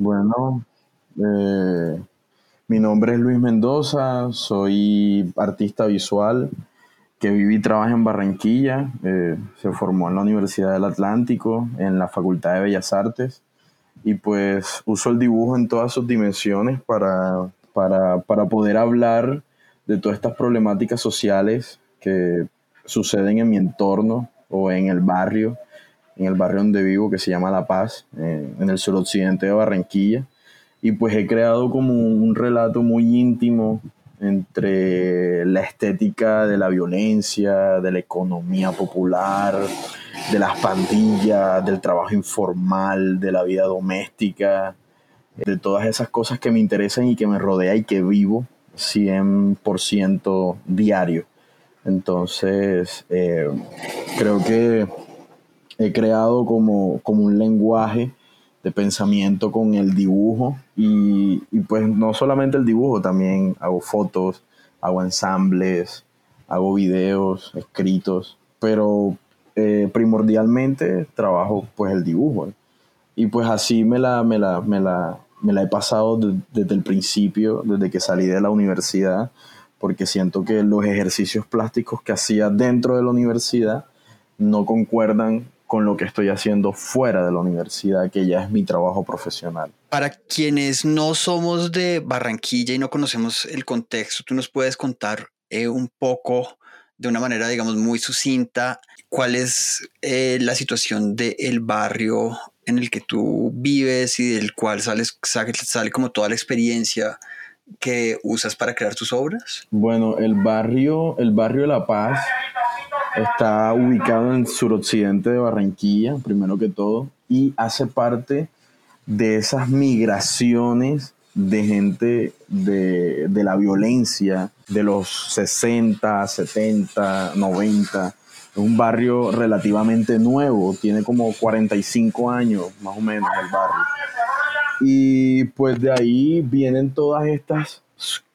Bueno, eh, mi nombre es Luis Mendoza, soy artista visual que vive y trabaja en Barranquilla. Eh, se formó en la Universidad del Atlántico, en la Facultad de Bellas Artes. Y pues uso el dibujo en todas sus dimensiones para, para, para poder hablar de todas estas problemáticas sociales que suceden en mi entorno o en el barrio, en el barrio donde vivo que se llama La Paz, eh, en el suroccidente de Barranquilla. Y pues he creado como un relato muy íntimo entre la estética de la violencia, de la economía popular, de las pandillas, del trabajo informal, de la vida doméstica, de todas esas cosas que me interesan y que me rodea y que vivo 100% diario. Entonces, eh, creo que he creado como, como un lenguaje de pensamiento con el dibujo y, pues no solamente el dibujo, también hago fotos, hago ensambles, hago videos, escritos, pero eh, primordialmente trabajo pues el dibujo. Y pues así me la, me la, me la, me la he pasado desde el principio, desde que salí de la universidad, porque siento que los ejercicios plásticos que hacía dentro de la universidad no concuerdan con lo que estoy haciendo fuera de la universidad, que ya es mi trabajo profesional. Para quienes no somos de Barranquilla y no conocemos el contexto, tú nos puedes contar eh, un poco de una manera, digamos, muy sucinta, cuál es eh, la situación del barrio en el que tú vives y del cual sales, sale, sale como toda la experiencia que usas para crear tus obras? Bueno, el barrio, el barrio de La Paz Está ubicado en el suroccidente de Barranquilla, primero que todo, y hace parte de esas migraciones de gente de, la violencia de los 60, 70, 90. Es un barrio relativamente nuevo, tiene como 45 años más o menos el barrio. Y pues de ahí vienen todas estas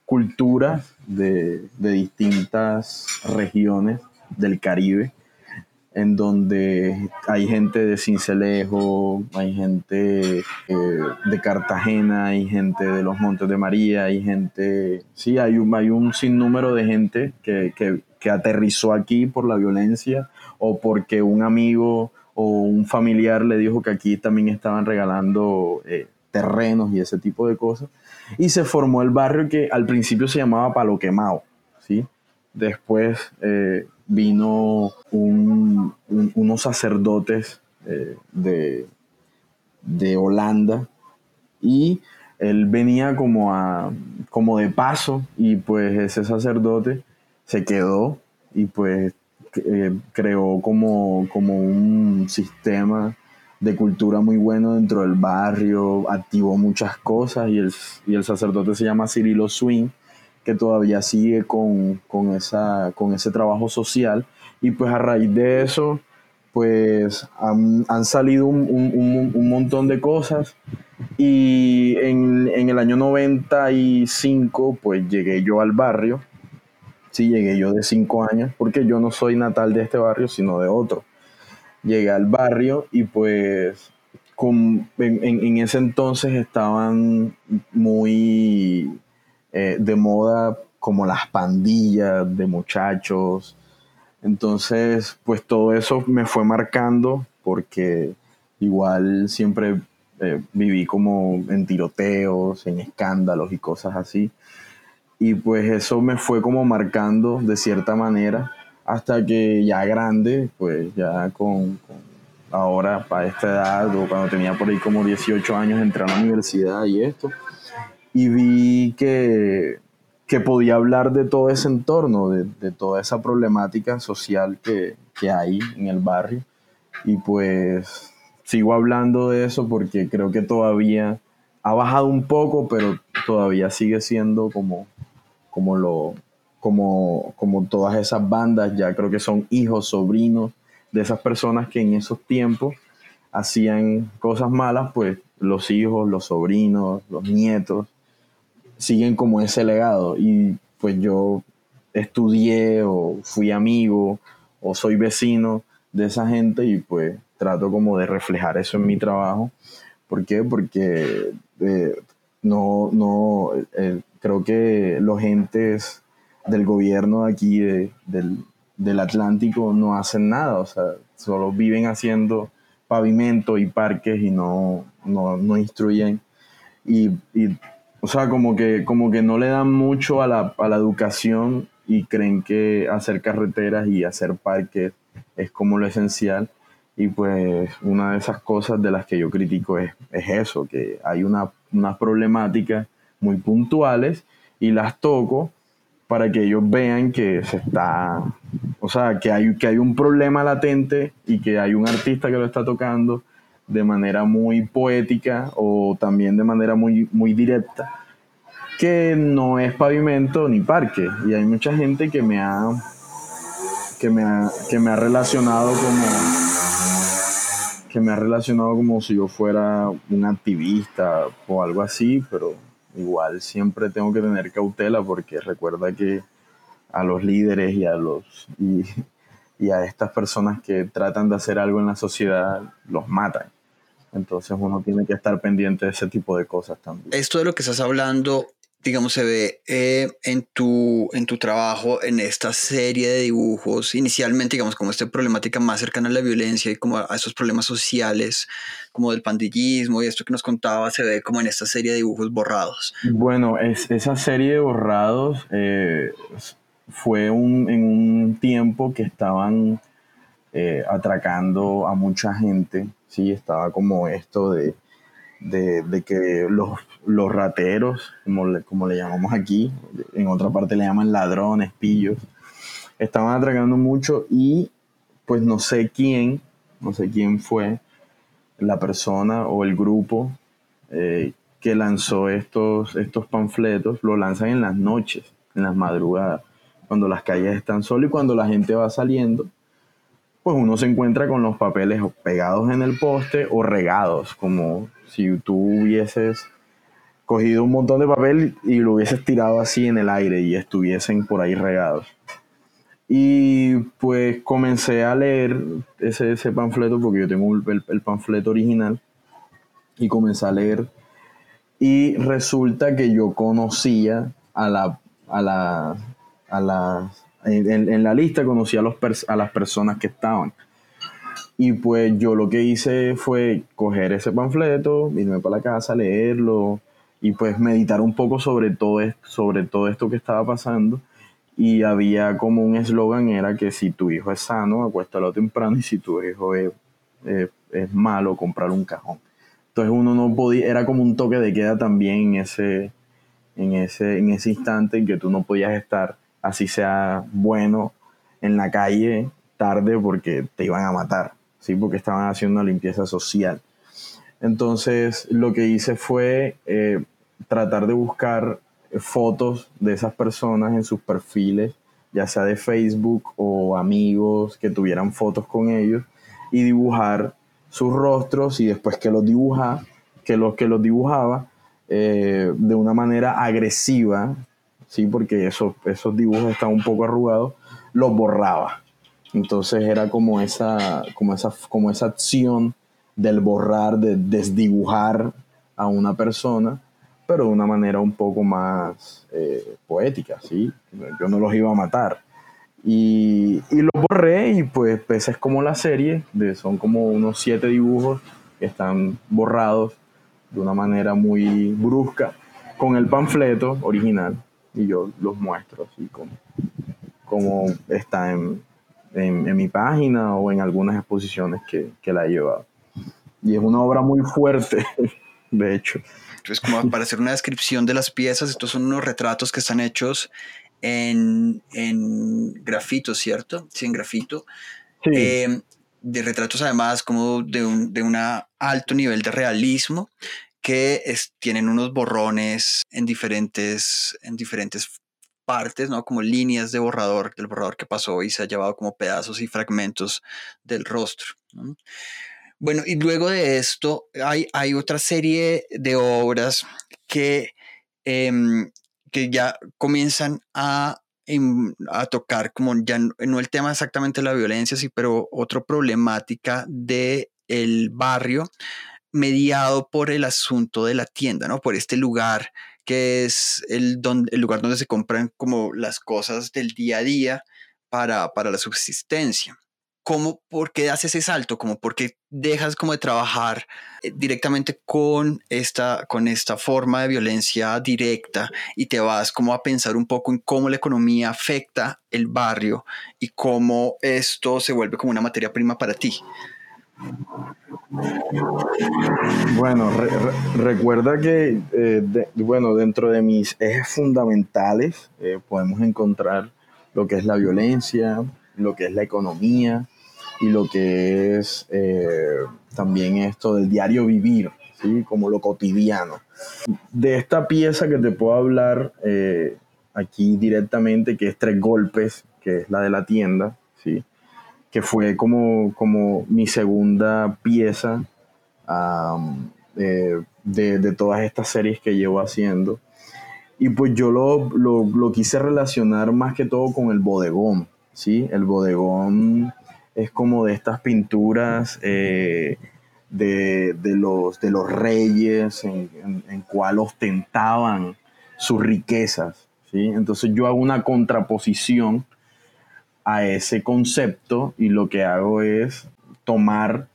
culturas de, de distintas regiones del Caribe, en donde hay gente de Cincelejo, hay gente eh, de Cartagena, hay gente de los Montes de María, hay gente, sí, hay un, hay un sinnúmero de gente que, aterrizó aquí por la violencia o porque un amigo o un familiar le dijo que aquí también estaban regalando eh, terrenos y ese tipo de cosas. Y se formó el barrio que al principio se llamaba Palo Quemado, ¿sí? Después eh, vino unos sacerdotes eh, de, de, Holanda y él venía como, a, como de paso y pues ese sacerdote se quedó y pues eh, creó como, como un sistema de cultura muy bueno dentro del barrio, activó muchas cosas y el, y el sacerdote se llama Cirilo Swing que todavía sigue con, esa, con ese trabajo social. Y pues a raíz de eso, pues han, salido un, montón de cosas. Y en, el año 95, pues llegué yo al barrio. Sí, llegué yo de cinco años, porque yo no soy natal de este barrio, sino de otro. Llegué al barrio y pues con, en ese entonces estaban muy eh, de moda como las pandillas de muchachos. Entonces, pues todo eso me fue marcando porque igual siempre eh, viví como en tiroteos, en escándalos y cosas así. Y pues eso me fue como marcando de cierta manera hasta que ya grande, pues ya con, con ahora para esta edad o cuando tenía por ahí como 18 años entré a la universidad y esto, y vi que, que podía hablar de todo ese entorno, de, de toda esa problemática social que, que, hay en el barrio. Y pues sigo hablando de eso porque creo que todavía ha bajado un poco, pero todavía sigue siendo como, como, lo, como, como todas esas bandas, ya creo que son hijos, sobrinos de esas personas que en esos tiempos hacían cosas malas, pues los hijos, los sobrinos, los nietos siguen como ese legado. Y pues yo estudié o fui amigo o soy vecino de esa gente y pues trato como de reflejar eso en mi trabajo ¿Por qué? Porque eh, no, no, eh, creo que los entes del gobierno aquí del, Atlántico no hacen nada, o sea, solo viven haciendo pavimento y parques y no, no, instruyen. Y, o sea, como que, como que no le dan mucho a la, a la educación y creen que hacer carreteras y hacer parques es como lo esencial. Y pues una de esas cosas de las que yo critico es, es eso, que hay una, unas problemáticas muy puntuales y las toco para que ellos vean que se está, o sea, que hay, que hay un problema latente y que hay un artista que lo está tocando de manera muy poética o también de manera muy, muy directa, que no es pavimento ni parque. Y hay mucha gente que me ha, que me ha, que me ha relacionado como que me ha relacionado como si yo fuera un activista o algo así, pero igual siempre tengo que tener cautela porque recuerda que a los líderes y a los y, a estas personas que tratan de hacer algo en la sociedad los matan. Entonces uno tiene que estar pendiente de ese tipo de cosas también. Esto de lo que estás hablando digamos, se ve eh, en, tu, en tu trabajo, en esta serie de dibujos, inicialmente, digamos, como esta problemática más cercana a la violencia y como a, esos problemas sociales, como del pandillismo y esto que nos contaba, se ve como en esta serie de dibujos borrados. Bueno, es, esa serie de borrados eh, fue un, en un tiempo que estaban eh, atracando a mucha gente, sí, estaba como esto de de, que los, los rateros, como le, como le llamamos aquí, en otra parte le llaman ladrones, pillos, estaban atracando mucho y pues no sé quién, no sé quién fue la persona o el grupo eh, que lanzó estos, estos panfletos, lo lanzan en las noches, en las madrugadas, cuando las calles están solas y cuando la gente va saliendo, pues uno se encuentra con los papeles pegados en el poste o regados, como si tú hubieses cogido un montón de papel y lo hubieses tirado así en el aire y estuviesen por ahí regados. Y pues comencé a leer ese, ese panfleto porque yo tengo el, panfleto original y comencé a leer y resulta que yo conocía a la, a la, a la en, en, la lista conocía a, los las personas que estaban. Y pues yo lo que hice fue coger ese panfleto, irme para la casa, leerlo y pues meditar un poco sobre todo, sobre todo esto que estaba pasando. Y había como un eslogan, era que si tu hijo es sano, acuéstalo temprano y si tu hijo es, es malo, comprar un cajón. Entonces uno no podía, era como un toque de queda también en ese, en ese, en ese instante en que tú no podías estar, así sea bueno, en la calle tarde porque te iban a matar. ¿sí? porque estaban haciendo una limpieza social. Entonces lo que hice fue eh, tratar de buscar fotos de esas personas en sus perfiles, ya sea de Facebook o amigos que tuvieran fotos con ellos, y dibujar sus rostros y después que los dibujaba, que los que los dibujaba eh, de una manera agresiva, ¿sí? porque esos, esos dibujos están un poco arrugados, los borraba. Entonces era como esa, como esa, como esa acción del borrar, de desdibujar a una persona, pero de una manera un poco más eh, poética, ¿sí? Yo no los iba a matar. Y, y los borré y pues, pues es como la serie, de, son como unos siete dibujos que están borrados de una manera muy brusca con el panfleto original y yo los muestro así como, como está en, en, mi página o en algunas exposiciones que, que, la he llevado. Y es una obra muy fuerte, de hecho. Entonces, como para hacer una descripción de las piezas, estos son unos retratos que están hechos en, en grafito, ¿cierto? Sí, en grafito. Eh, de retratos además como de un de una alto nivel de realismo que tienen unos borrones en diferentes, en diferentes partes, ¿no? Como líneas de borrador, del borrador que pasó y se ha llevado como pedazos y fragmentos del rostro. Bueno, y luego de esto hay, hay otra serie de obras que, em, que ya comienzan a, em, a tocar como ya no el tema exactamente de la violencia, sí, pero otra problemática del el barrio mediado por el asunto de la tienda, ¿no? Por este lugar que es el, el lugar donde se compran como las cosas del día a día para, para la subsistencia. ¿Cómo, por qué haces ese salto? Como por qué dejas como de trabajar eh, directamente con esta, con esta forma de violencia directa y te vas como a pensar un poco en cómo la economía afecta el barrio y cómo esto se vuelve como una materia prima para ti? Bueno, recuerda que, eh, bueno, dentro de mis ejes fundamentales eh, podemos encontrar lo que es la violencia, lo que es la economía y lo que es eh, también esto del diario vivir, ¿sí? como lo cotidiano. De esta pieza que te puedo hablar aquí directamente, que es Tres Golpes, que es la de la tienda, ¿sí? Que fue como, como mi segunda pieza eh, de, todas estas series que llevo haciendo. Y pues yo lo, quise relacionar más que todo con el bodegón, ¿sí? El bodegón es como de estas pinturas eh, de, los, de los reyes en, en, cual ostentaban sus riquezas, ¿sí? Entonces yo hago una contraposición a ese concepto y lo que hago es tomar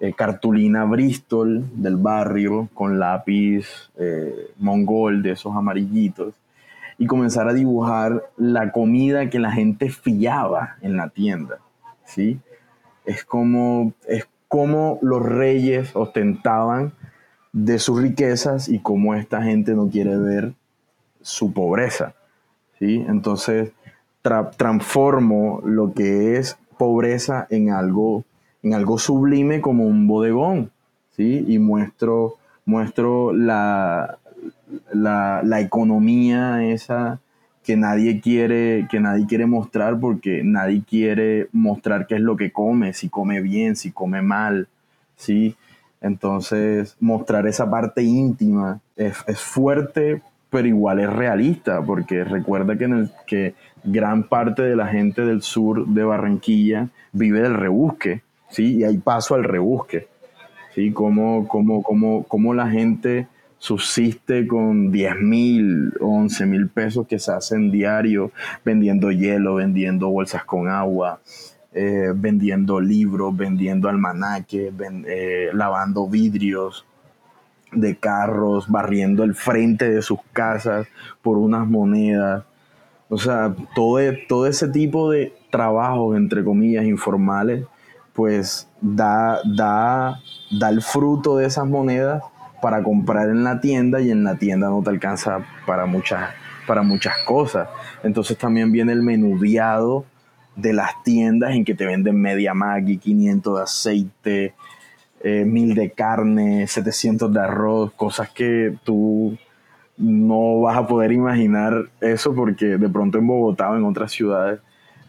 eh, cartulina Bristol del barrio con lápiz eh, mongol de esos amarillitos y comenzar a dibujar la comida que la gente fiaba en la tienda, ¿sí? Es como, es como los reyes ostentaban de sus riquezas y cómo esta gente no quiere ver su pobreza, ¿sí? Entonces, transformo lo que es pobreza en algo, en algo sublime como un bodegón, ¿sí? Y muestro, muestro la, la, economía esa que nadie quiere que nadie quiere mostrar porque nadie quiere mostrar qué es lo que come, si come bien, si come mal, ¿sí? Entonces, mostrar esa parte íntima es, es fuerte, pero igual es realista, porque recuerda que, en el, que gran parte de la gente del sur de Barranquilla vive del rebusque, ¿sí? Y hay paso al rebusque, ¿sí? Cómo, cómo, cómo, cómo la gente subsiste con 10 mil, 11 mil pesos que se hacen diario vendiendo hielo, vendiendo bolsas con agua, eh, vendiendo libros, vendiendo almanaques, eh, lavando vidrios de carros, barriendo el frente de sus casas por unas monedas. O sea, todo, e, todo ese tipo de trabajos, entre comillas, informales, pues da, da, da el fruto de esas monedas para comprar en la tienda y en la tienda no te alcanza para muchas, para muchas cosas. Entonces también viene el menudeado de las tiendas en que te venden media Maggi, 500 de aceite, eh, 1000 de carne, 700 de arroz, cosas que tú no vas a poder imaginar eso porque de pronto en Bogotá o en otras ciudades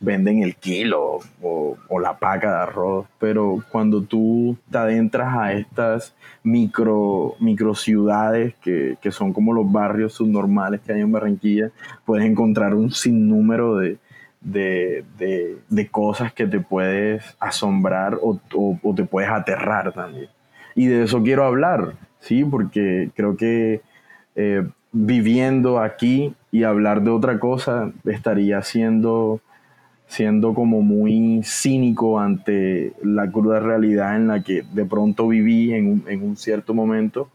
venden el kilo o, la paca de arroz, pero cuando tú te adentras a estas micro, micro ciudades que, son como los barrios subnormales que hay en Barranquilla, puedes encontrar un sinnúmero de, de, cosas que te puedes asombrar o, o, te puedes aterrar también. Y de eso quiero hablar, ¿sí? Porque creo que eh, viviendo aquí y hablar de otra cosa estaría siendo, siendo como muy cínico ante la cruda realidad en la que de pronto viví en un, cierto momento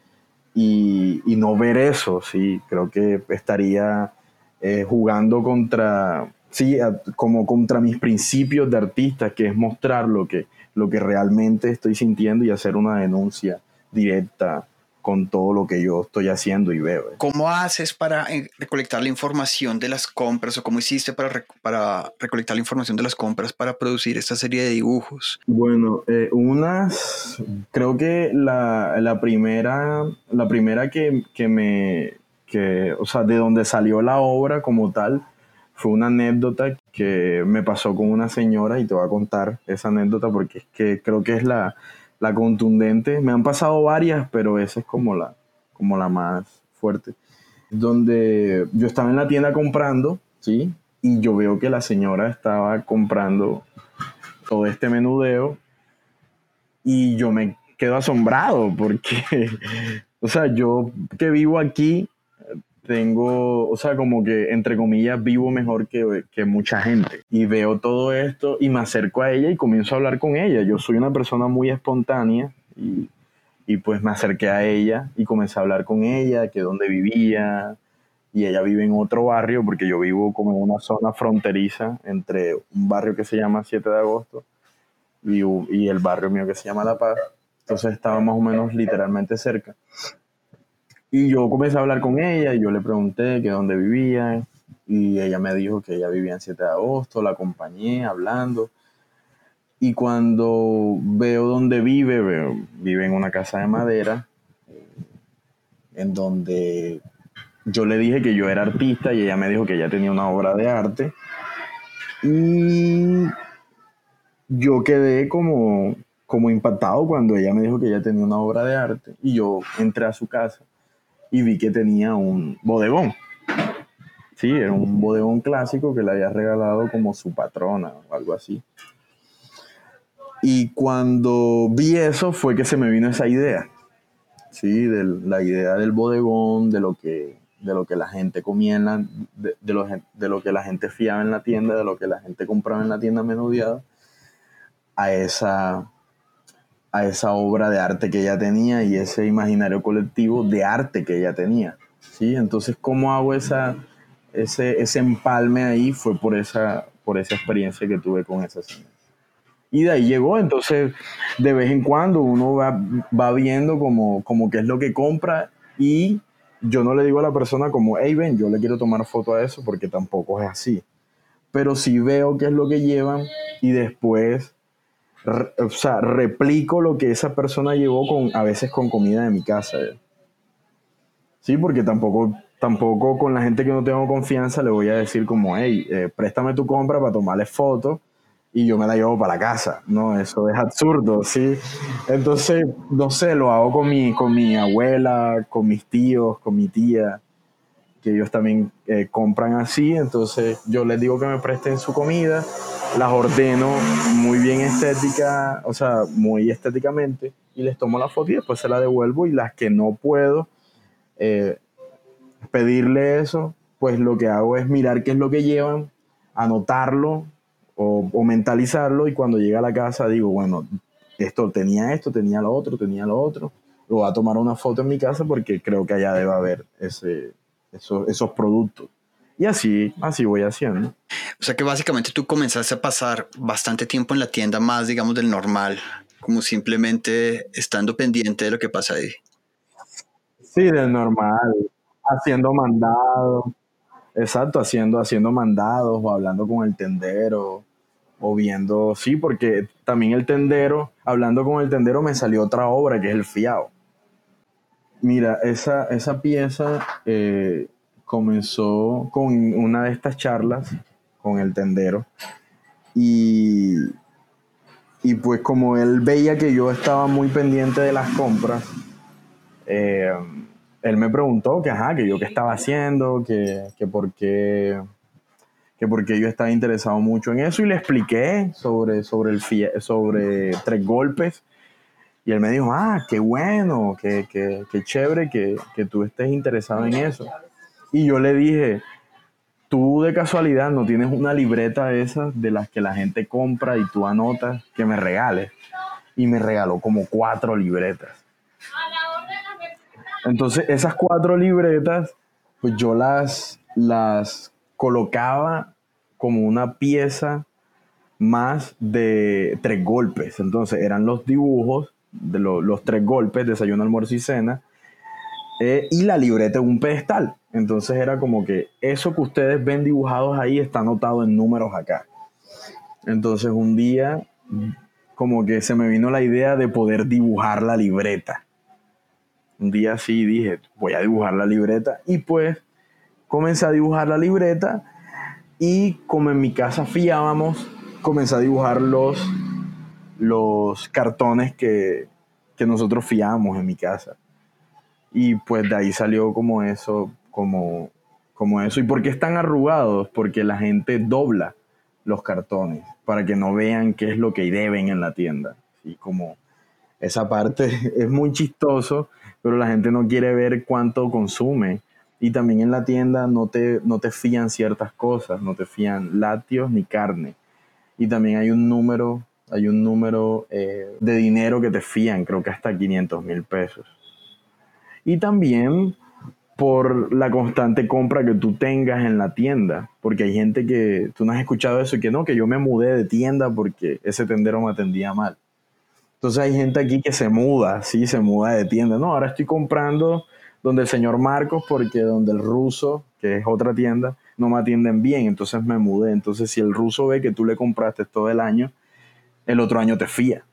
y, no ver eso, sí, creo que estaría eh, jugando contra, sí, como contra mis principios de artista, que es mostrar lo que, lo que realmente estoy sintiendo y hacer una denuncia directa con todo lo que yo estoy haciendo y veo. ¿eh? ¿Cómo haces para eh, recolectar la información de las compras o cómo hiciste para, para recolectar la información de las compras para producir esta serie de dibujos? Bueno, eh, unas, creo que la, la, primera, la primera que, que me, que, o sea, de donde salió la obra como tal, fue una anécdota que me pasó con una señora y te voy a contar esa anécdota porque es que creo que es la la contundente. Me han pasado varias, pero esa es como la, como la más fuerte. Donde yo estaba en la tienda comprando, ¿sí? Y yo veo que la señora estaba comprando todo este menudeo y yo me quedo asombrado porque, o sea, yo que vivo aquí, tengo, o sea, como que, entre comillas, vivo mejor que, que, mucha gente. Y veo todo esto y me acerco a ella y comienzo a hablar con ella. Yo soy una persona muy espontánea y, y pues me acerqué a ella y comencé a hablar con ella, que dónde vivía. Y ella vive en otro barrio, porque yo vivo como en una zona fronteriza entre un barrio que se llama 7 de agosto y, y el barrio mío que se llama La Paz. Entonces estaba más o menos literalmente cerca. Y yo comencé a hablar con ella y yo le pregunté que dónde vivía y ella me dijo que ella vivía en 7 de agosto, la acompañé hablando. Y cuando veo dónde vive, vive en una casa de madera, eh, en donde yo le dije que yo era artista y ella me dijo que ella tenía una obra de arte. Y yo quedé como, como impactado cuando ella me dijo que ella tenía una obra de arte. Y yo entré a su casa y vi que tenía un bodegón. Sí, era un bodegón clásico que le había regalado como su patrona o algo así. Y cuando vi eso fue que se me vino esa idea, ¿sí? De la idea del bodegón, de lo que, de lo que la gente comía, en la, de, lo, de, lo, que la gente fiaba en la tienda, de lo que la gente compraba en la tienda menudeada, a esa, a esa obra de arte que ella tenía y ese imaginario colectivo de arte que ella tenía. ¿sí? Entonces, ¿cómo hago esa, ese, ese empalme ahí? Fue por esa, por esa experiencia que tuve con esa señora. Y de ahí llegó, entonces de vez en cuando uno va, va viendo como, como qué es lo que compra y yo no le digo a la persona como, hey, ven, yo le quiero tomar foto a eso porque tampoco es así. Pero sí veo qué es lo que llevan y después o sea, replico lo que esa persona llevó con, a veces con comida de mi casa. Sí, porque tampoco, tampoco con la gente que no tengo confianza le voy a decir como, hey, eh, préstame tu compra para tomarle fotos y yo me la llevo para la casa. No, eso es absurdo, ¿sí? Entonces, no sé, lo hago con mi, con mi abuela, con mis tíos, con mi tía que ellos también eh, compran así, entonces yo les digo que me presten su comida, las ordeno muy bien estética, o sea, muy estéticamente, y les tomo la foto y después se la devuelvo y las que no puedo eh, pedirle eso, pues lo que hago es mirar qué es lo que llevan, anotarlo o, o mentalizarlo y cuando llega a la casa digo, bueno, esto tenía esto, tenía lo otro, tenía lo otro, lo voy a tomar una foto en mi casa porque creo que allá debe haber ese esos, esos productos. Y así, así voy haciendo. O sea que básicamente tú comenzaste a pasar bastante tiempo en la tienda más, digamos, del normal, como simplemente estando pendiente de lo que pasa ahí. Sí, del normal, haciendo mandados, exacto, haciendo, haciendo mandados o hablando con el tendero o viendo, sí, porque también el tendero, hablando con el tendero me salió otra obra que es el fiado. Mira, esa, esa pieza eh, comenzó con una de estas charlas con el tendero y, y pues como él veía que yo estaba muy pendiente de las compras, eh, él me preguntó que, ajá, que yo qué estaba haciendo, que, que por qué que porque yo estaba interesado mucho en eso y le expliqué sobre, sobre, el, sobre tres golpes y él me dijo, ah, qué bueno, qué, qué, qué chévere que, que, tú estés interesado en eso. Y yo le dije, tú de casualidad no tienes una libreta de esas de las que la gente compra y tú anotas que me regales. Y me regaló como cuatro libretas. Entonces esas cuatro libretas, pues yo las, las colocaba como una pieza más de tres golpes. Entonces eran los dibujos de los tres golpes, desayuno, almuerzo y cena, eh, y la libreta en un pedestal. Entonces era como que eso que ustedes ven dibujados ahí está anotado en números acá. Entonces un día como que se me vino la idea de poder dibujar la libreta. Un día así dije, voy a dibujar la libreta y pues comencé a dibujar la libreta y como en mi casa fiábamos, comencé a dibujar los los cartones que, nosotros fiamos en mi casa. Y pues de ahí salió como eso, como, como eso. ¿Y por qué están arrugados? Porque la gente dobla los cartones para que no vean qué es lo que deben en la tienda. Y como esa parte es muy chistoso, pero la gente no quiere ver cuánto consume. Y también en la tienda no te, no te fían ciertas cosas, no te fían lácteos ni carne. Y también hay un número, hay un número eh, de dinero que te fían, creo que hasta 500 mil pesos. Y también por la constante compra que tú tengas en la tienda, porque hay gente que, tú no has escuchado eso, que no, que yo me mudé de tienda porque ese tendero me atendía mal. Entonces hay gente aquí que se muda, sí, se muda de tienda. No, ahora estoy comprando donde el señor Marcos porque donde el ruso, que es otra tienda, no me atienden bien, entonces me mudé. Entonces si el ruso ve que tú le compraste todo el año, el otro año te fía,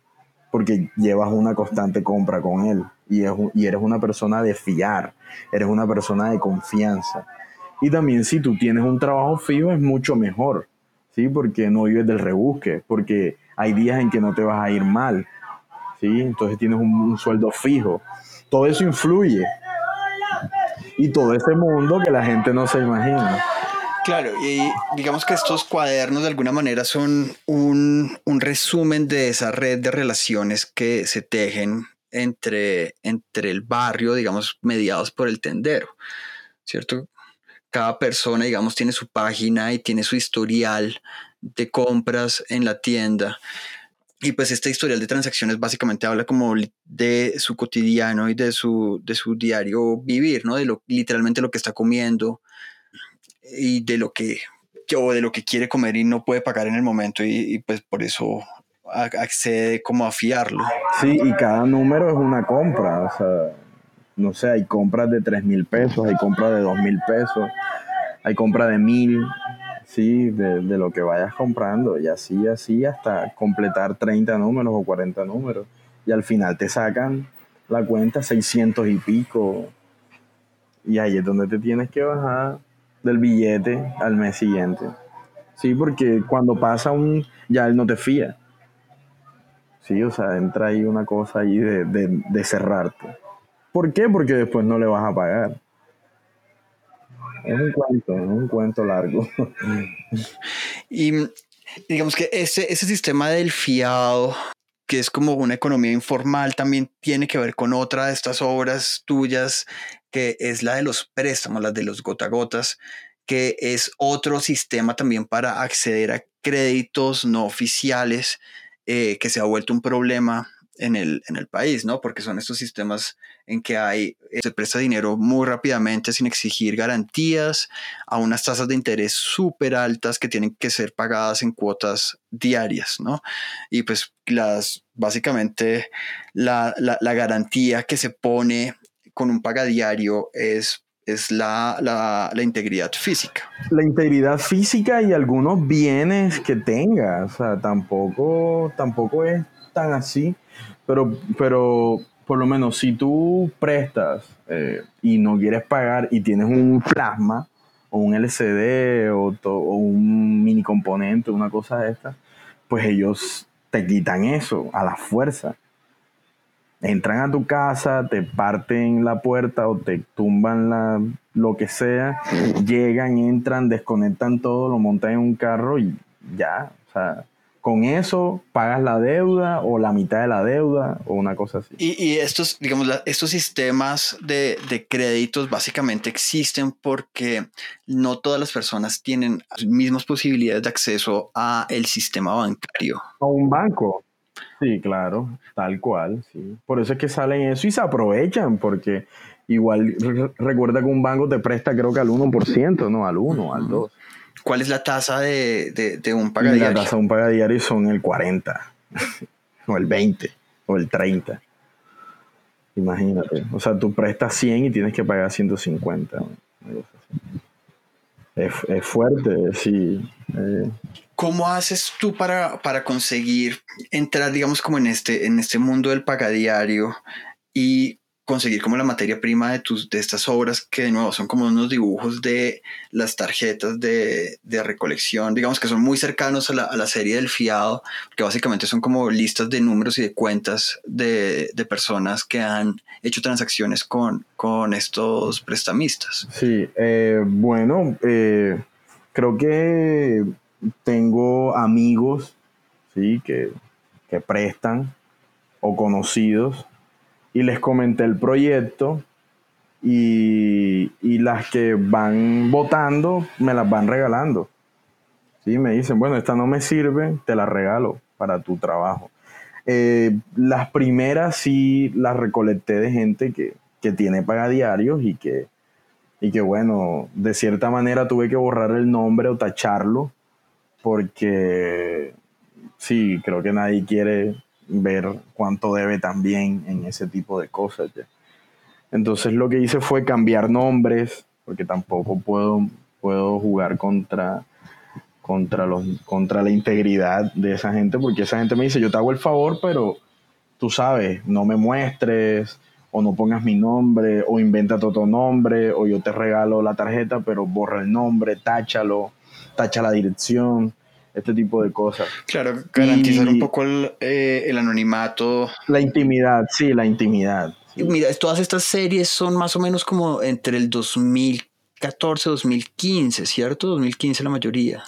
porque llevas una constante compra con él y, y eres una persona de fiar, eres una persona de confianza. Y también si tú tienes un trabajo fijo es mucho mejor, ¿sí? Porque no vives del rebusque, porque hay días en que no te vas a ir mal, ¿sí? Entonces tienes un, sueldo fijo. Todo eso influye. Y todo ese mundo que la gente no se imagina. Claro, y digamos que estos cuadernos de alguna manera son un, un, resumen de esa red de relaciones que se tejen entre, entre el barrio, digamos, mediados por el tendero, ¿cierto? Cada persona, digamos, tiene su página y tiene su historial de compras en la tienda. Y pues este historial de transacciones básicamente habla como de su cotidiano y de su, de su diario vivir, ¿no? De lo, literalmente lo que está comiendo y de lo que o de lo que quiere comer y no puede pagar en el momento y, pues por eso accede como a fiarlo. Sí, y cada número es una compra, o sea, no sé, hay compras de 3 mil pesos, hay compras de 2 mil pesos, hay compras de mil, sí, de, de, lo que vayas comprando y así, así hasta completar 30 números o 40 números y al final te sacan la cuenta 600 y pico y ahí es donde te tienes que bajar del billete al mes siguiente. Sí, porque cuando pasa un, ya él no te fía. Sí, o sea, entra ahí una cosa ahí de, de, de cerrarte. ¿Por qué? Porque después no le vas a pagar. Es un cuento, es un cuento largo. y digamos que ese, ese sistema del fiado, que es como una economía informal, también tiene que ver con otra de estas obras tuyas, que es la de los préstamos, la de los gota gotas, que es otro sistema también para acceder a créditos no oficiales, eh, que se ha vuelto un problema en el, en el país, ¿no? Porque son estos sistemas en que hay, eh, se presta dinero muy rápidamente sin exigir garantías a unas tasas de interés súper altas que tienen que ser pagadas en cuotas diarias, ¿no? Y pues las, básicamente la, la, la garantía que se pone con un pagadiario es es la, la, la, integridad física. La integridad física y algunos bienes que tenga, o sea, tampoco, tampoco es tan así. Pero, pero por lo menos si tú prestas eh, y no quieres pagar y tienes un plasma o un LCD o, un mini componente, una cosa de esta, pues ellos te quitan eso a la fuerza. Entran a tu casa, te parten la puerta o te tumban la, lo que sea, llegan, entran, desconectan todo, lo montan en un carro y ya. O sea, con eso pagas la deuda o la mitad de la deuda o una cosa así. Y, estos, digamos, estos sistemas de, créditos básicamente existen porque no todas las personas tienen las mismas posibilidades de acceso a el sistema bancario. A un banco. Sí, claro, tal cual, sí. Por eso es que salen eso y se aprovechan porque igual recuerda que un banco te presta creo que al 1%, no al 1, al 2. ¿Cuál es la tasa de, de, un pagadiario? La tasa de un pagadiario son el 40, o el 20, o el 30. Imagínate. O sea, tú prestas 100 y tienes que pagar 150. Es, es fuerte, sí. Eh. ¿Cómo haces tú para, para conseguir entrar, digamos, como en este, en este mundo del pagadiario y conseguir como la materia prima de, tus, de estas obras que de nuevo son como unos dibujos de las tarjetas de, de recolección, digamos que son muy cercanos a la, a la, serie del fiado, que básicamente son como listas de números y de cuentas de, de personas que han hecho transacciones con, con estos prestamistas. Sí, eh, bueno, eh, creo que tengo amigos ¿sí? que, que prestan o conocidos y les comenté el proyecto y, y, las que van votando me las van regalando. ¿Sí? Me dicen, bueno, esta no me sirve, te la regalo para tu trabajo. Eh, las primeras sí las recolecté de gente que, que tiene pagadiarios y que, y que, bueno, de cierta manera tuve que borrar el nombre o tacharlo porque sí, creo que nadie quiere ver cuánto debe también en ese tipo de cosas. Entonces lo que hice fue cambiar nombres, porque tampoco puedo, puedo jugar contra, contra, los, contra la integridad de esa gente, porque esa gente me dice, yo te hago el favor, pero tú sabes, no me muestres, o no pongas mi nombre, o inventa otro nombre, o yo te regalo la tarjeta, pero borra el nombre, táchalo, tacha la dirección este tipo de cosas. Claro, garantizar un poco el, eh, el, anonimato. La intimidad, sí, la intimidad. Mira, todas estas series son más o menos como entre el 2014 2015, ¿cierto? 2015 la mayoría.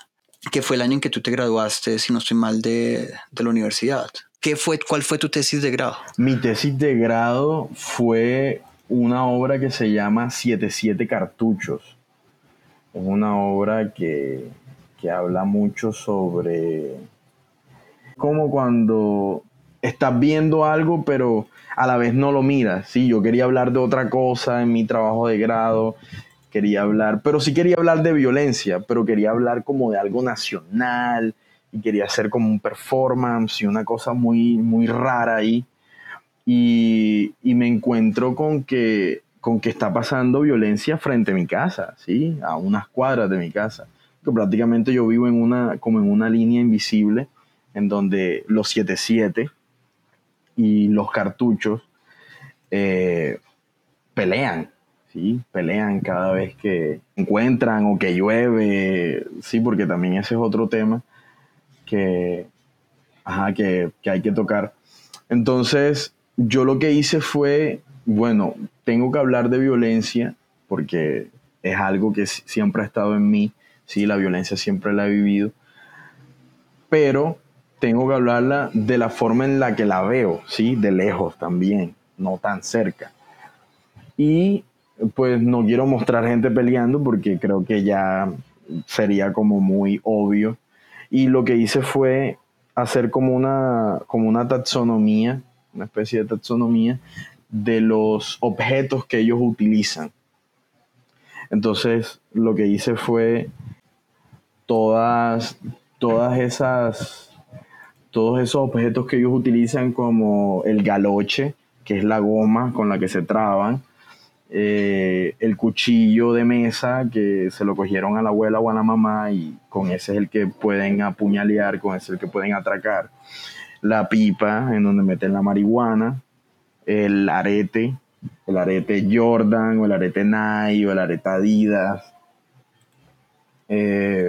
Que fue el año en que tú te graduaste, si no estoy mal, de, de la universidad. ¿Qué fue, ¿Cuál fue tu tesis de grado? Mi tesis de grado fue una obra que se llama 77 cartuchos. Es una obra que que habla mucho sobre cómo cuando estás viendo algo, pero a la vez no lo miras. Sí, yo quería hablar de otra cosa en mi trabajo de grado, quería hablar, pero sí quería hablar de violencia, pero quería hablar como de algo nacional y quería hacer como un performance y una cosa muy, muy rara ahí. Y, y me encuentro con que, con que está pasando violencia frente a mi casa, ¿sí? A unas cuadras de mi casa que prácticamente yo vivo en una, como en una línea invisible, en donde los 77 y los cartuchos eh, pelean, ¿sí? Pelean cada vez que encuentran o que llueve, sí, porque también ese es otro tema que, que, que hay que tocar. Entonces, yo lo que hice fue, bueno, tengo que hablar de violencia porque es algo que siempre ha estado en mí sí, la violencia siempre la he vivido, pero tengo que hablarla de la forma en la que la veo, sí, de lejos también, no tan cerca. Y pues no quiero mostrar gente peleando porque creo que ya sería como muy obvio. Y lo que hice fue hacer como una, como una taxonomía, una especie de taxonomía de los objetos que ellos utilizan. Entonces lo que hice fue todas, todas esas, todos esos objetos que ellos utilizan como el galoche, que es la goma con la que se traban, eh, el cuchillo de mesa que se lo cogieron a la abuela o a la mamá y con ese es el que pueden apuñalear, con ese es el que pueden atracar, la pipa en donde meten la marihuana, el arete, el arete Jordan o el arete Nike o el arete Adidas, eh,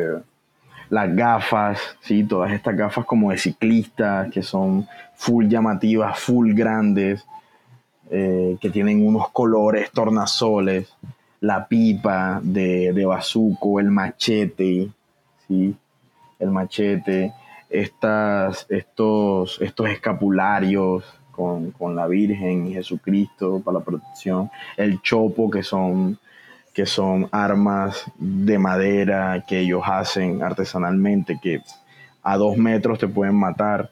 las gafas, ¿sí? todas estas gafas como de ciclistas que son full llamativas, full grandes, eh, que tienen unos colores tornasoles, la pipa de, de bazuco, el machete, ¿sí? el machete, estas, estos, estos escapularios con, con la Virgen y Jesucristo para la protección, el chopo que son que son armas de madera que ellos hacen artesanalmente, que a dos metros te pueden matar,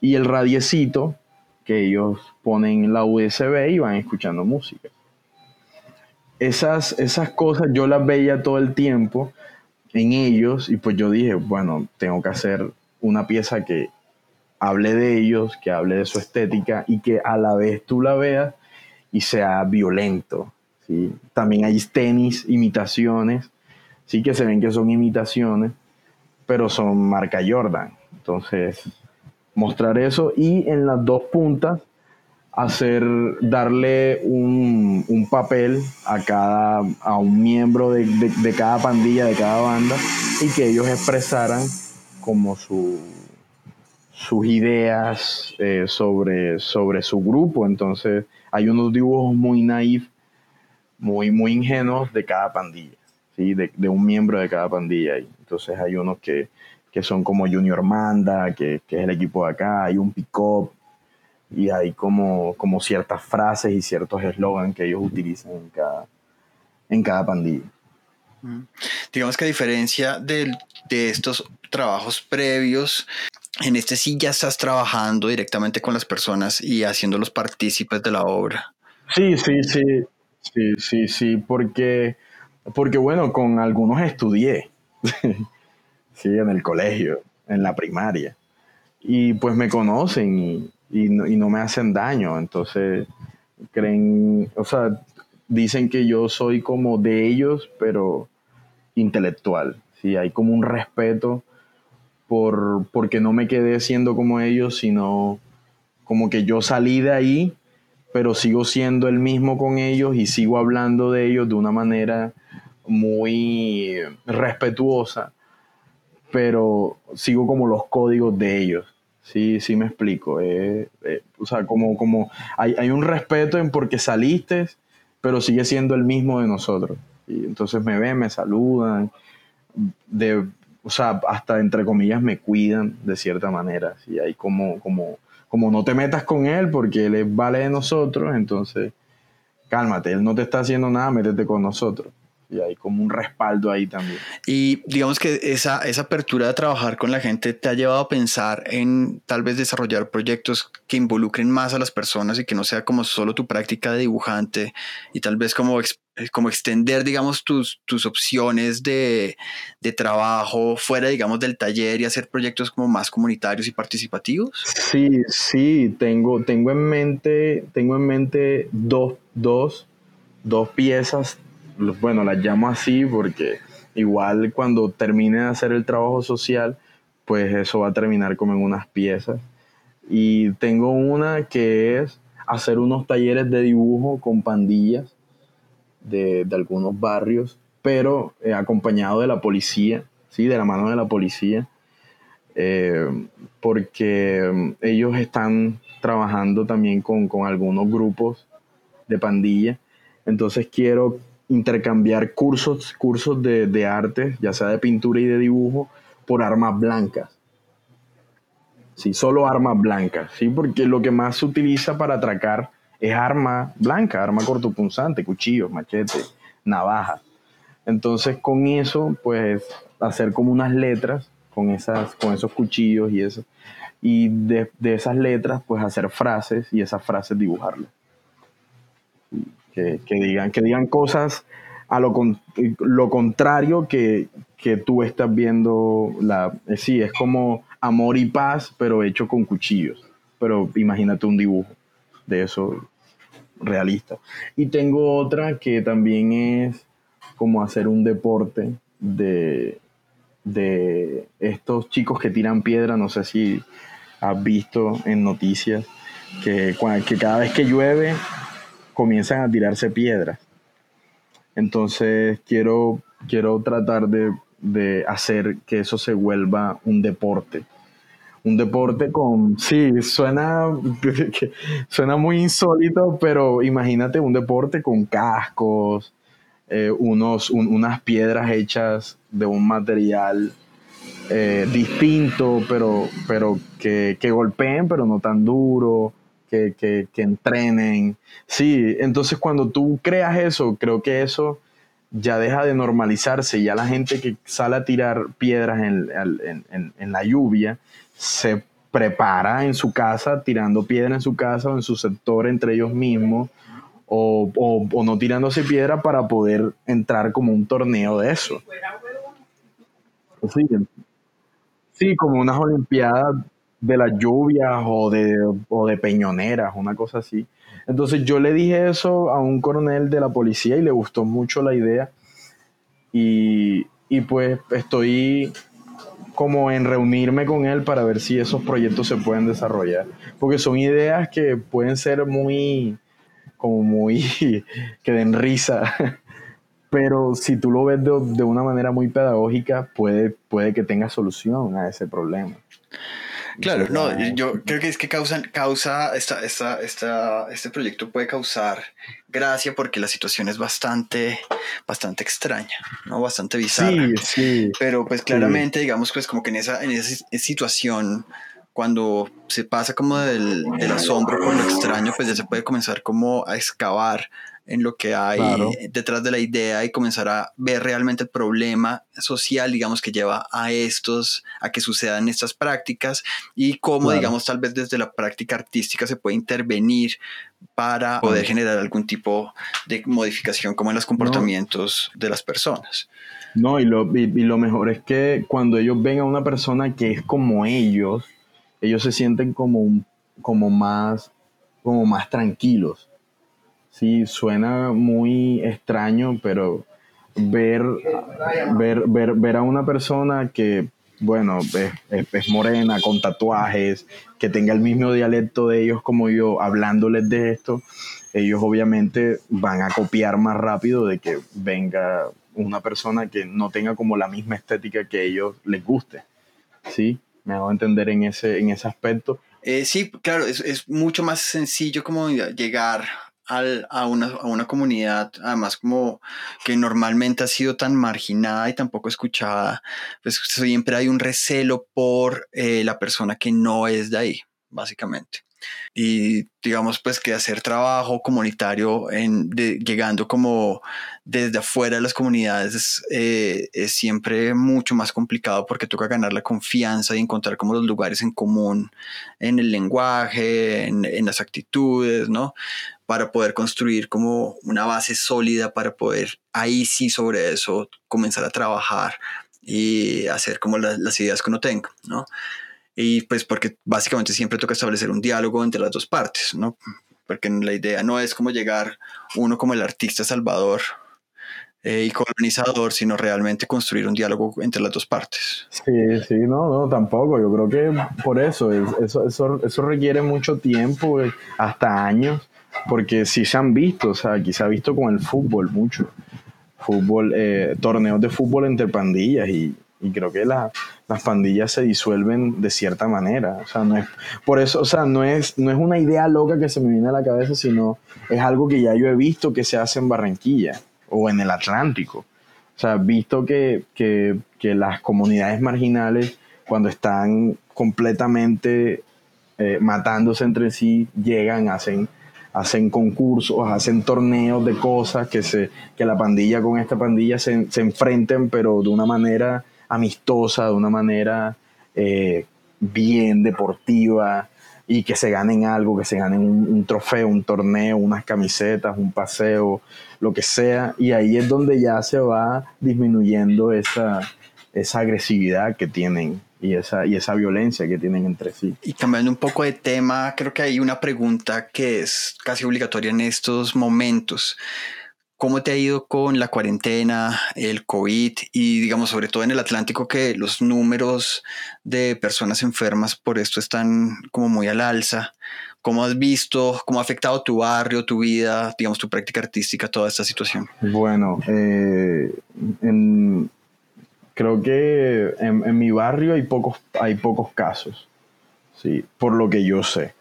y el radiecito que ellos ponen en la USB y van escuchando música. Esas, esas cosas yo las veía todo el tiempo en ellos y pues yo dije, bueno, tengo que hacer una pieza que hable de ellos, que hable de su estética y que a la vez tú la veas y sea violento, también hay tenis, imitaciones, sí que se ven que son imitaciones, pero son marca Jordan. Entonces, mostrar eso y en las dos puntas hacer, darle un, papel a cada, a un miembro de, cada pandilla, de cada banda, y que ellos expresaran como su, sus ideas eh, sobre, sobre su grupo. Entonces, hay unos dibujos muy naif muy, muy ingenuos de cada pandilla, ¿sí? de, un miembro de cada pandilla. Entonces hay unos que, son como Junior Manda, que, es el equipo de acá, hay un pick-up, y hay como, como ciertas frases y ciertos eslogans que ellos utilizan en cada, en cada pandilla. Digamos que a diferencia de, de estos trabajos previos, en este sí ya estás trabajando directamente con las personas y haciéndolos partícipes de la obra. Sí, sí, sí, sí, sí, sí, porque, porque bueno, con algunos estudié, sí, en el colegio, en la primaria, y pues me conocen y, no, y no me hacen daño, entonces creen, o sea, dicen que yo soy como de ellos, pero intelectual, sí, hay como un respeto por, porque no me quedé siendo como ellos, sino como que yo salí de ahí, pero sigo siendo el mismo con ellos y sigo hablando de ellos de una manera muy respetuosa, pero sigo como los códigos de ellos. Sí, sí me explico. Eh, eh, o sea, como, como hay, hay, un respeto en porque saliste, pero sigue siendo el mismo de nosotros. Y entonces me ven, me saludan, de, o sea, hasta entre comillas me cuidan de cierta manera. Y hay como, como, como no te metas con él porque él vale de nosotros, entonces cálmate, él no te está haciendo nada, métete con nosotros y hay como un respaldo ahí también. Y digamos que esa, esa apertura de trabajar con la gente te ha llevado a pensar en tal vez desarrollar proyectos que involucren más a las personas y que no sea como solo tu práctica de dibujante y tal vez como, como extender, digamos, tus, tus opciones de, de trabajo fuera, digamos, del taller y hacer proyectos como más comunitarios y participativos. Sí, sí, tengo, tengo en mente, tengo en mente dos, dos, dos piezas bueno, las llamo así porque igual cuando termine de hacer el trabajo social, pues eso va a terminar como en unas piezas. Y tengo una que es hacer unos talleres de dibujo con pandillas de, algunos barrios, pero eh, acompañado de la policía, ¿sí? de la mano de la policía, eh, porque mm, ellos están trabajando también con, con algunos grupos de pandillas. Entonces quiero intercambiar cursos, cursos de, de arte, ya sea de pintura y de dibujo, por armas blancas. Sí, solo armas blancas, ¿sí? Porque lo que más se utiliza para atracar es arma blanca, arma cortopunzante, cuchillos, machete, navaja. Entonces, con eso, pues, hacer como unas letras con, esas, con esos cuchillos y eso. Y de, de esas letras, pues, hacer frases y esas frases dibujarlas que, digan, que digan cosas a lo, lo contrario que, tú estás viendo. La, eh, sí, es como amor y paz, pero hecho con cuchillos. Pero imagínate un dibujo de eso realista. Y tengo otra que también es como hacer un deporte de, de estos chicos que tiran piedra, no sé si has visto en noticias, que, que cada vez que llueve comienzan a tirarse piedras. Entonces quiero, quiero tratar de, hacer que eso se vuelva un deporte. Un deporte con, sí, suena, suena muy insólito, pero imagínate un deporte con cascos, eh, unos, unas piedras hechas de un material eh, distinto, pero, pero que, que golpeen, pero no tan duro que, entrenen. Sí, entonces cuando tú creas eso, creo que eso ya deja de normalizarse. Ya la gente que sale a tirar piedras en, la lluvia se prepara en su casa, tirando piedra en su casa o en su sector entre ellos mismos, o, no tirándose piedra para poder entrar como un torneo de eso. Sí, sí como unas olimpiadas de las lluvias o de, o de peñoneras, una cosa así. Entonces yo le dije eso a un coronel de la policía y le gustó mucho la idea. Y, y pues estoy como en reunirme con él para ver si esos proyectos se pueden desarrollar. Porque son ideas que pueden ser muy, como muy, que den risa. Pero si tú lo ves de, de una manera muy pedagógica, puede, puede que tenga solución a ese problema. Claro, no, yo creo que es que causan, causa, esta, esta, esta, este proyecto puede causar gracia porque la situación es bastante, bastante extraña, ¿no? Bastante bizarra. Sí, sí. Pero pues claramente, digamos, pues como que en esa, en esa situación cuando se pasa como del, del asombro con lo extraño, pues ya se puede comenzar como a excavar en lo que hay detrás de la idea y comenzar a ver realmente el problema social, digamos, que lleva a estos, a que sucedan estas prácticas y cómo, digamos, tal vez desde la práctica artística se puede intervenir para poder generar algún tipo de modificación como en los comportamientos de las personas. No, y lo, y lo mejor es que cuando ellos ven a una persona que es como ellos, ellos se sienten como, un, como, más, como más tranquilos Sí, suena muy extraño, pero ver, ver, ver, ver a una persona que, bueno, es, morena, con tatuajes, que tenga el mismo dialecto de ellos como yo, hablándoles de esto, ellos obviamente van a copiar más rápido de que venga una persona que no tenga como la misma estética que ellos les guste. ¿Sí? Me hago entender en ese, en ese aspecto. Eh, sí, claro, es, es, mucho más sencillo como llegar a, una, a, una, comunidad, además como que normalmente ha sido tan marginada y tan poco escuchada, pues siempre hay un recelo por eh, la persona que no es de ahí, básicamente y digamos pues que hacer trabajo comunitario en, llegando como desde afuera de las comunidades eh, es siempre mucho más complicado porque toca ganar la confianza y encontrar como los lugares en común en el lenguaje, en, en las actitudes, ¿no? Para poder construir como una base sólida para poder ahí sí sobre eso comenzar a trabajar y hacer como las ideas que uno tenga, ¿no? Y pues porque básicamente siempre toca establecer un diálogo entre las dos partes, ¿no? Porque la idea no es como llegar uno como el artista salvador eh, y colonizador, sino realmente construir un diálogo entre las dos partes. Sí, sí, no, no, tampoco. Yo creo que por eso, eso, eso, eso requiere mucho tiempo, eh, hasta años, porque sí se han visto, o sea, aquí se ha visto con el fútbol mucho. Fútbol, eh, torneos de fútbol entre pandillas y, y creo que las pandillas se disuelven de cierta manera. O sea, no es, por eso, o sea, no es, no es una idea loca que se me viene a la cabeza, sino es algo que ya yo he visto que se hace en Barranquilla o en el Atlántico. O sea, visto que, que, que las comunidades marginales, cuando están completamente eh, matándose entre sí, llegan, hacen, hacen concursos, hacen torneos de cosas, que, se, que la pandilla con esta pandilla se, se enfrenten, pero de una manera amistosa, de una manera eh, bien deportiva y que se ganen algo, que se ganen un, trofeo, un torneo, unas camisetas, un paseo, lo que sea. Y ahí es donde ya se va disminuyendo esa, esa agresividad que tienen y esa, y esa violencia que tienen entre sí. Y cambiando un poco de tema, creo que hay una pregunta que es casi obligatoria en estos momentos. ¿Cómo te ha ido con la cuarentena, el COVID y digamos sobre todo en el Atlántico que los números de personas enfermas por esto están como muy al alza? ¿Cómo has visto, cómo ha afectado tu barrio, tu vida, digamos tu práctica artística, toda esta situación? Bueno, eh, creo que en, mi barrio hay pocos, hay pocos casos, ¿sí? por lo que yo sé.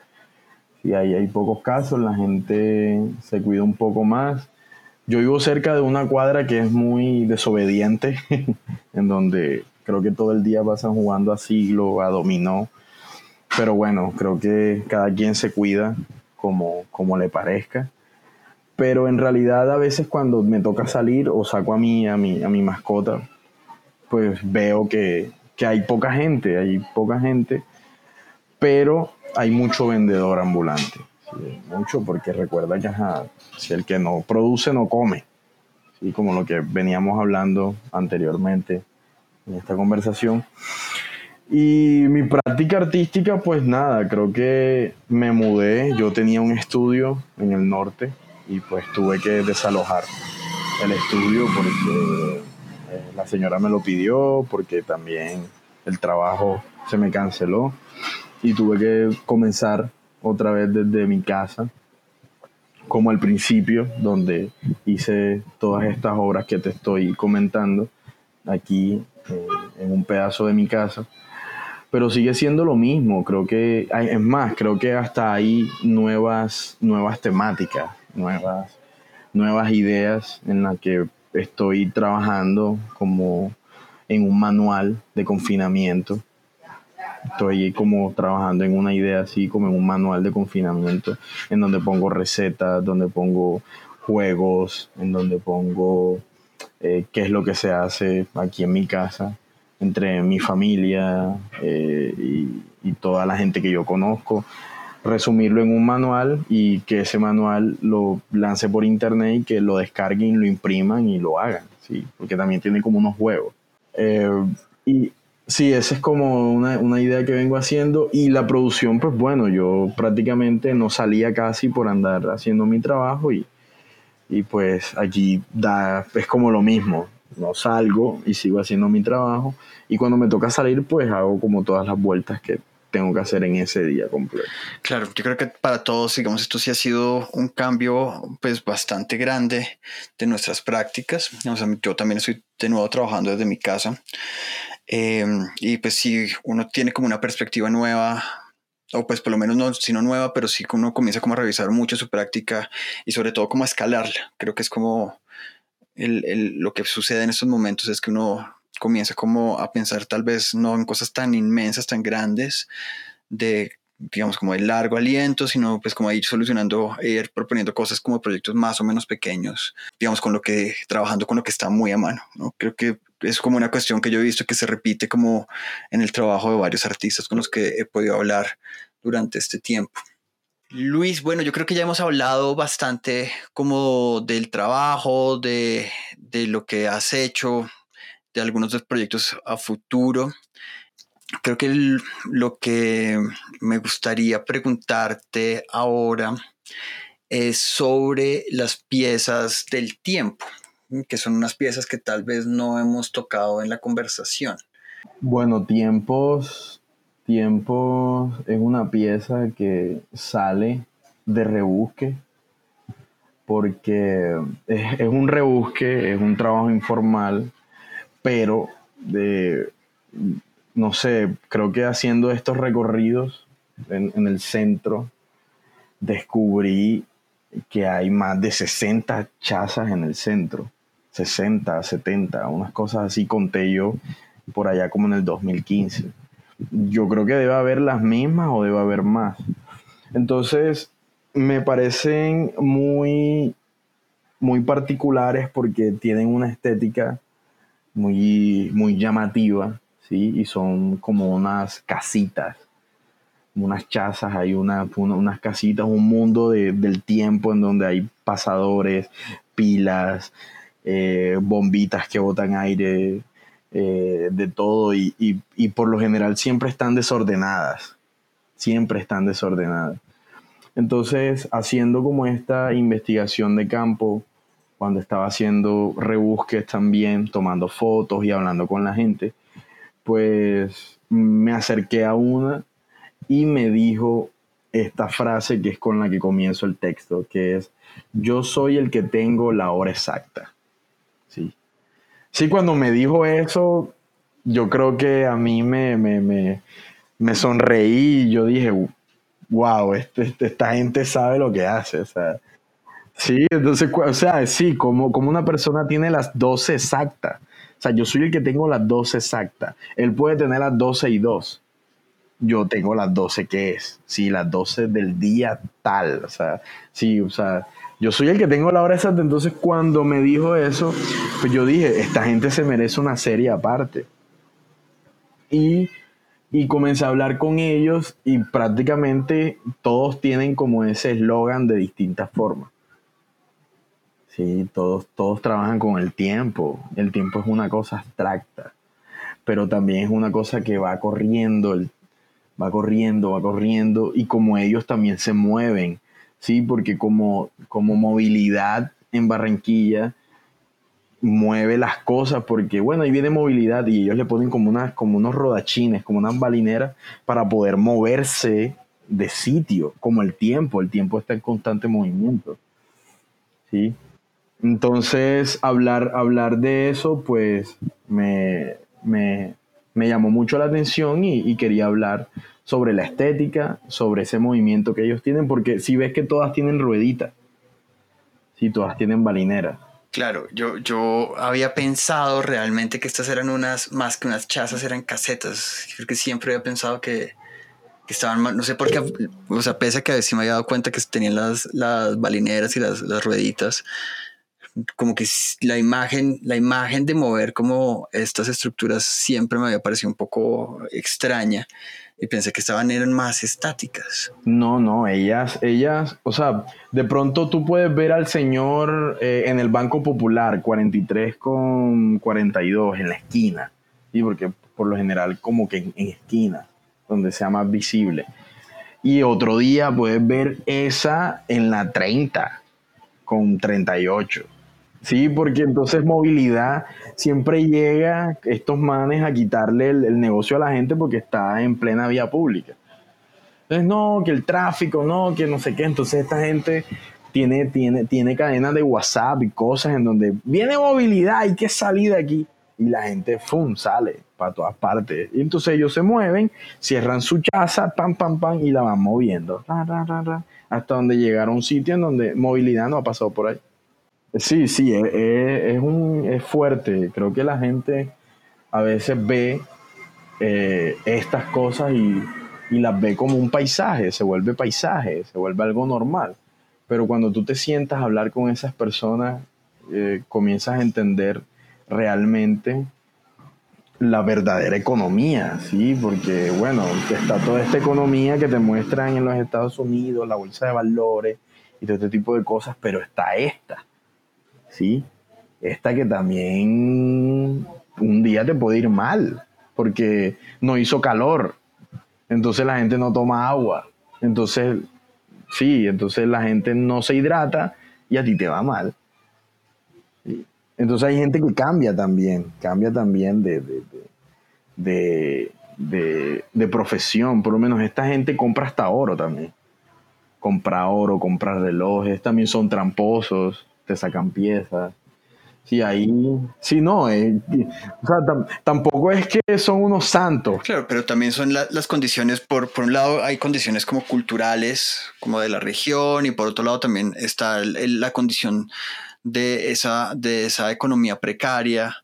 Sí, ahí hay pocos casos, la gente se cuida un poco más yo vivo cerca de una cuadra que es muy desobediente, en donde creo que todo el día pasan jugando a siglo, a dominó. Pero bueno, creo que cada quien se cuida como, como le parezca. Pero en realidad a veces cuando me toca salir o saco a mí, a mi, a mi mascota, pues veo que, que hay poca gente, hay poca gente, pero hay mucho vendedor ambulante mucho porque recuerda que si el que no produce no come, ¿sí? como lo que veníamos hablando anteriormente en esta conversación. Y mi práctica artística, pues nada, creo que me mudé, yo tenía un estudio en el norte y pues tuve que desalojar el estudio porque eh, la señora me lo pidió, porque también el trabajo se me canceló y tuve que comenzar otra vez desde mi casa, como al principio, donde hice todas estas obras que te estoy comentando, aquí eh, en un pedazo de mi casa. Pero sigue siendo lo mismo, creo que, es más, creo que hasta hay nuevas, nuevas temáticas, nuevas, nuevas ideas en las que estoy trabajando como en un manual de confinamiento Estoy como trabajando en una idea así, como en un manual de confinamiento, en donde pongo recetas, donde pongo juegos, en donde pongo eh, qué es lo que se hace aquí en mi casa, entre mi familia eh, y, y toda la gente que yo conozco resumirlo en un manual y que ese manual lo lance por internet y que lo descarguen, lo impriman y lo hagan, ¿sí? porque también tiene como unos juegos. Eh, y sí, esa es como una, una, idea que vengo haciendo y la producción, pues bueno, yo prácticamente no salía casi por andar haciendo mi trabajo y, y pues allí da, es como lo mismo, no salgo y sigo haciendo mi trabajo y cuando me toca salir pues hago como todas las vueltas que tengo que hacer en ese día completo. Claro, yo creo que para todos, digamos, esto sí ha sido un cambio pues bastante grande de nuestras prácticas. yo también estoy de nuevo trabajando desde mi casa em, y pues si uno tiene como una perspectiva nueva o pues por lo menos no, si no nueva, pero sí que uno comienza como a revisar mucho su práctica y sobre todo como a escalarla. Creo que es como el, el, lo que sucede en estos momentos es que uno comienza como a pensar tal vez no en cosas tan inmensas, tan grandes, de digamos como de largo aliento, sino pues como ir solucionando, ir proponiendo cosas como proyectos más o menos pequeños, digamos con lo que, trabajando con lo que está muy a mano, ¿no? Creo que es como una cuestión que yo he visto que se repite como en el trabajo de varios artistas con los que he podido hablar durante este tiempo. Luis, bueno, yo creo que ya hemos hablado bastante como del trabajo, de, de lo que has hecho, de algunos de los proyectos a futuro. Creo que lo que me gustaría preguntarte ahora es sobre las piezas del tiempo, que son unas piezas que tal vez no hemos tocado en la conversación. Bueno, tiempos, tiempos es una pieza que sale de rebusque, porque es, es un rebusque, es un trabajo informal pero de, no sé, creo que haciendo estos recorridos en, el centro, descubrí que hay más de 60 chazas en el centro. 60, 70, unas cosas así conté yo por allá como en el 2015. Yo creo que debe haber las mismas o debe haber más. Entonces, me parecen muy, muy particulares porque tienen una estética muy, muy llamativa, ¿sí? Y son como unas casitas, unas chazas, hay una, unas casitas, un mundo del tiempo en donde hay pasadores, pilas, eh, bombitas que botan aire, eh, de todo, y, y por lo general siempre están desordenadas, siempre están desordenadas. Entonces, haciendo como esta investigación de campo, cuando estaba haciendo rebusques también, tomando fotos y hablando con la gente, pues me acerqué a una y me dijo esta frase que es con la que comienzo el texto, que es, yo soy el que tengo la hora exacta. Sí, sí cuando me dijo eso, yo creo que a mí me, me, me, sonreí y yo dije, wow, este, este, esta gente sabe lo que hace. O sea, Sí, entonces, o sea, sí, como, como una persona tiene las 12 exactas. O sea, yo soy el que tengo las 12 exactas. Él puede tener las 12 y 2. Yo tengo las 12 que es. Sí, las 12 del día tal. O sea, sí, o sea, yo soy el que tengo la hora exacta. Entonces, cuando me dijo eso, pues yo dije, esta gente se merece una serie aparte. Y, y comencé a hablar con ellos y prácticamente todos tienen como ese eslogan de distintas formas. Sí, todos, todos trabajan con el tiempo. El tiempo es una cosa abstracta, pero también es una cosa que va corriendo, va corriendo, va corriendo, y como ellos también se mueven, ¿sí? Porque como, como movilidad en Barranquilla mueve las cosas, porque bueno, ahí viene movilidad y ellos le ponen como, unas, como unos rodachines, como unas balineras para poder moverse de sitio, como el tiempo, el tiempo está en constante movimiento. ¿sí? Entonces, hablar, hablar de eso, pues me, llamó mucho la atención y, quería hablar sobre la estética, sobre ese movimiento que ellos tienen, porque si ves que todas tienen rueditas, si todas tienen balineras, Claro, yo, yo había pensado realmente que estas eran unas, más que unas chazas, eran casetas. Creo que siempre había pensado que, que estaban mal, no sé por qué, o sea, pese a que veces me había dado cuenta que tenían las, las balineras y las, las rueditas, como que la imagen, la imagen de mover como estas estructuras siempre me había parecido un poco extraña y pensé que estaban eran más estáticas. No, no, ellas, ellas, o sea, de pronto tú puedes ver al señor eh, en el Banco Popular 43 con 42 en la esquina, ¿sí? porque por lo general como que en, en esquina, donde sea más visible. Y otro día puedes ver esa en la 30 con 38. Sí, porque entonces movilidad siempre llega estos manes a quitarle el, negocio a la gente porque está en plena vía pública. Entonces, no, que el tráfico, no, que no sé qué. Entonces, esta gente tiene, tiene, tiene cadenas de WhatsApp y cosas en donde viene movilidad, hay que salir de aquí. Y la gente, ¡fum!, sale para todas partes. Y entonces ellos se mueven, cierran su casa, pam, pam, pam, y la van moviendo. hasta donde llegaron a un sitio en donde movilidad no ha pasado por ahí. Sí, sí, es, un, es fuerte. Creo que la gente a veces ve eh, estas cosas y, las ve como un paisaje, se vuelve paisaje, se vuelve algo normal. Pero cuando tú te sientas a hablar con esas personas, eh, comienzas a entender realmente la verdadera economía, ¿sí? Porque, bueno, está toda esta economía que te muestran en los Estados Unidos, la bolsa de valores y todo este tipo de cosas, pero está esta ¿sí? Esta que también un día te puede ir mal, porque no hizo calor, entonces la gente no toma agua, entonces, sí, entonces la gente no se hidrata y a ti te va mal. Entonces hay gente que cambia también, cambia también de, de, de, profesión, por lo menos esta gente compra hasta oro también. Compra oro, compra relojes, también son tramposos te sacan piezas. Sí, ahí, sí, no, eh, o sea, tampoco es que son unos santos. Claro, pero también son las condiciones, por, por un lado hay condiciones como culturales, como de la región, y por otro lado también está la condición de esa, de esa economía precaria,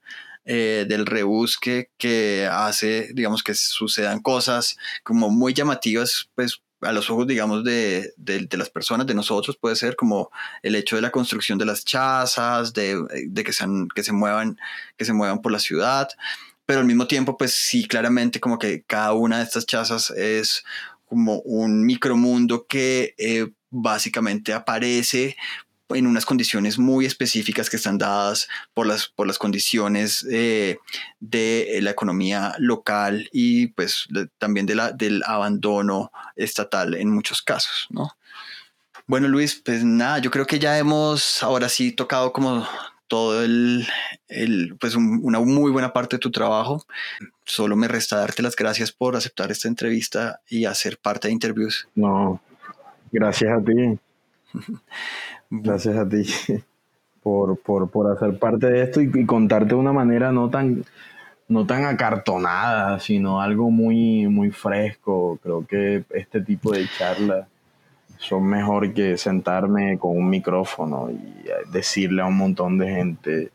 eh, del rebusque que hace, digamos, que sucedan cosas como muy llamativas, pues a los ojos, digamos, de, de, las personas, de nosotros, puede ser como el hecho de la construcción de las chazas, de, de que, sean, que, se muevan, que se muevan por la ciudad, pero al mismo tiempo, pues sí, claramente como que cada una de estas chazas es como un micromundo que eh, básicamente aparece en unas condiciones muy específicas que están dadas por las, por las condiciones eh, de la economía local y pues también de la, del abandono estatal en muchos casos, ¿no? Bueno, Luis, pues nada, yo creo que ya hemos ahora sí tocado como todo el, el, pues una muy buena parte de tu trabajo. Solo me resta darte las gracias por aceptar esta entrevista y hacer parte de interviews. No, gracias a ti. Gracias a ti por, por, hacer parte de esto y, contarte de una manera no tan, no tan acartonada, sino algo muy, muy fresco. Creo que este tipo de charlas son mejor que sentarme con un micrófono y decirle a un montón de gente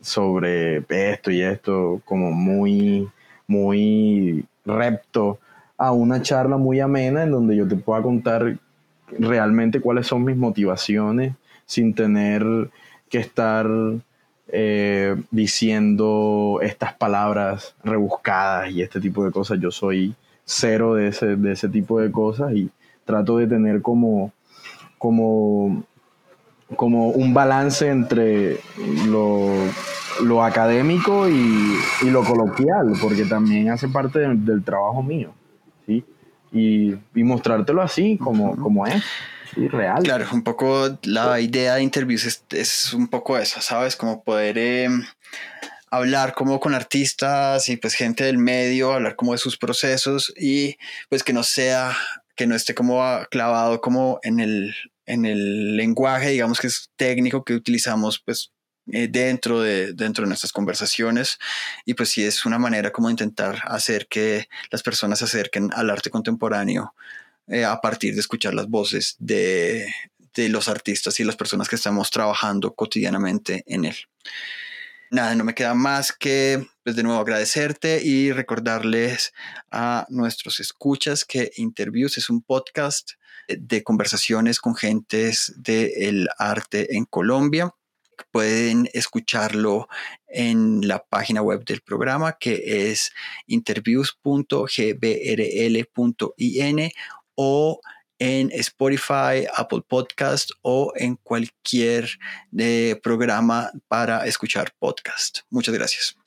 sobre esto y esto como muy, muy repto a una charla muy amena en donde yo te pueda contar realmente cuáles son mis motivaciones sin tener que estar eh, diciendo estas palabras rebuscadas y este tipo de cosas. Yo soy cero de ese, de ese tipo de cosas y trato de tener como, como, como un balance entre lo, lo académico y, y, lo coloquial, porque también hace parte del trabajo mío. ¿sí? Y, mostrártelo así como, como es. real. Claro, un poco la idea de interviews es, un poco esa, ¿sabes? Como poder em, hablar como con artistas y pues gente del medio, hablar como de sus procesos y pues que no sea, que no esté como clavado como en el, en el lenguaje, digamos que es técnico que utilizamos pues eh, dentro, de, dentro de nuestras conversaciones y pues sí es una manera como intentar hacer que las personas se acerquen al arte contemporáneo eh, a partir de escuchar las voces de, de los artistas y las personas que estamos trabajando cotidianamente en él. Nada, no me queda más que pues de nuevo agradecerte y recordarles a nuestros escuchas que Interviews es un podcast de conversaciones con gentes del arte en Colombia. Pueden escucharlo en la página web del programa que es interviews.gbrl.in o en Spotify, Apple Podcast o en cualquier eh, programa para escuchar podcast. Muchas gracias.